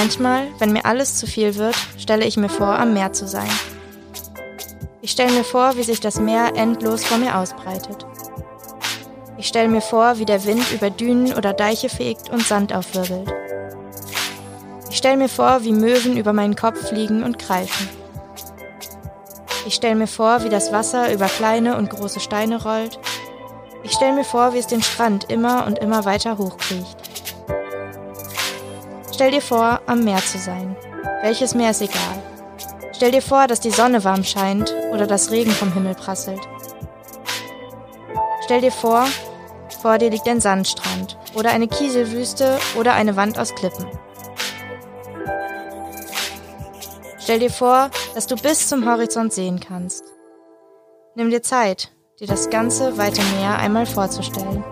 Manchmal, wenn mir alles zu viel wird, stelle ich mir vor, am Meer zu sein. Ich stelle mir vor, wie sich das Meer endlos vor mir ausbreitet. Ich stelle mir vor, wie der Wind über Dünen oder Deiche fegt und Sand aufwirbelt. Ich stelle mir vor, wie Möwen über meinen Kopf fliegen und greifen. Ich stelle mir vor, wie das Wasser über kleine und große Steine rollt. Ich stelle mir vor, wie es den Strand immer und immer weiter hochkriecht. Stell dir vor, am Meer zu sein. Welches Meer ist egal. Stell dir vor, dass die Sonne warm scheint oder dass Regen vom Himmel prasselt. Stell dir vor, vor dir liegt ein Sandstrand oder eine Kieselwüste oder eine Wand aus Klippen. Stell dir vor, dass du bis zum Horizont sehen kannst. Nimm dir Zeit, dir das ganze weite Meer einmal vorzustellen.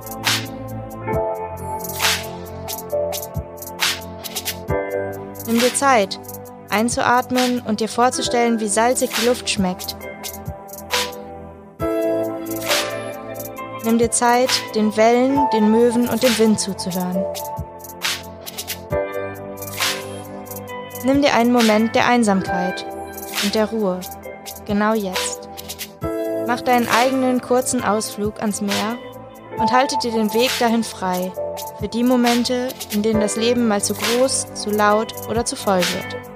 Nimm dir Zeit, einzuatmen und dir vorzustellen, wie salzig die Luft schmeckt. Nimm dir Zeit, den Wellen, den Möwen und dem Wind zuzuhören. Nimm dir einen Moment der Einsamkeit und der Ruhe, genau jetzt. Mach deinen eigenen kurzen Ausflug ans Meer und halte dir den Weg dahin frei, für die Momente, in denen das Leben mal zu groß, zu laut oder zu voll wird.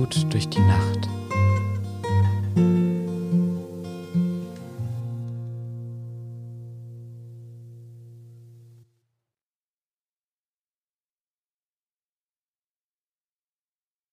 Gut durch die Nacht.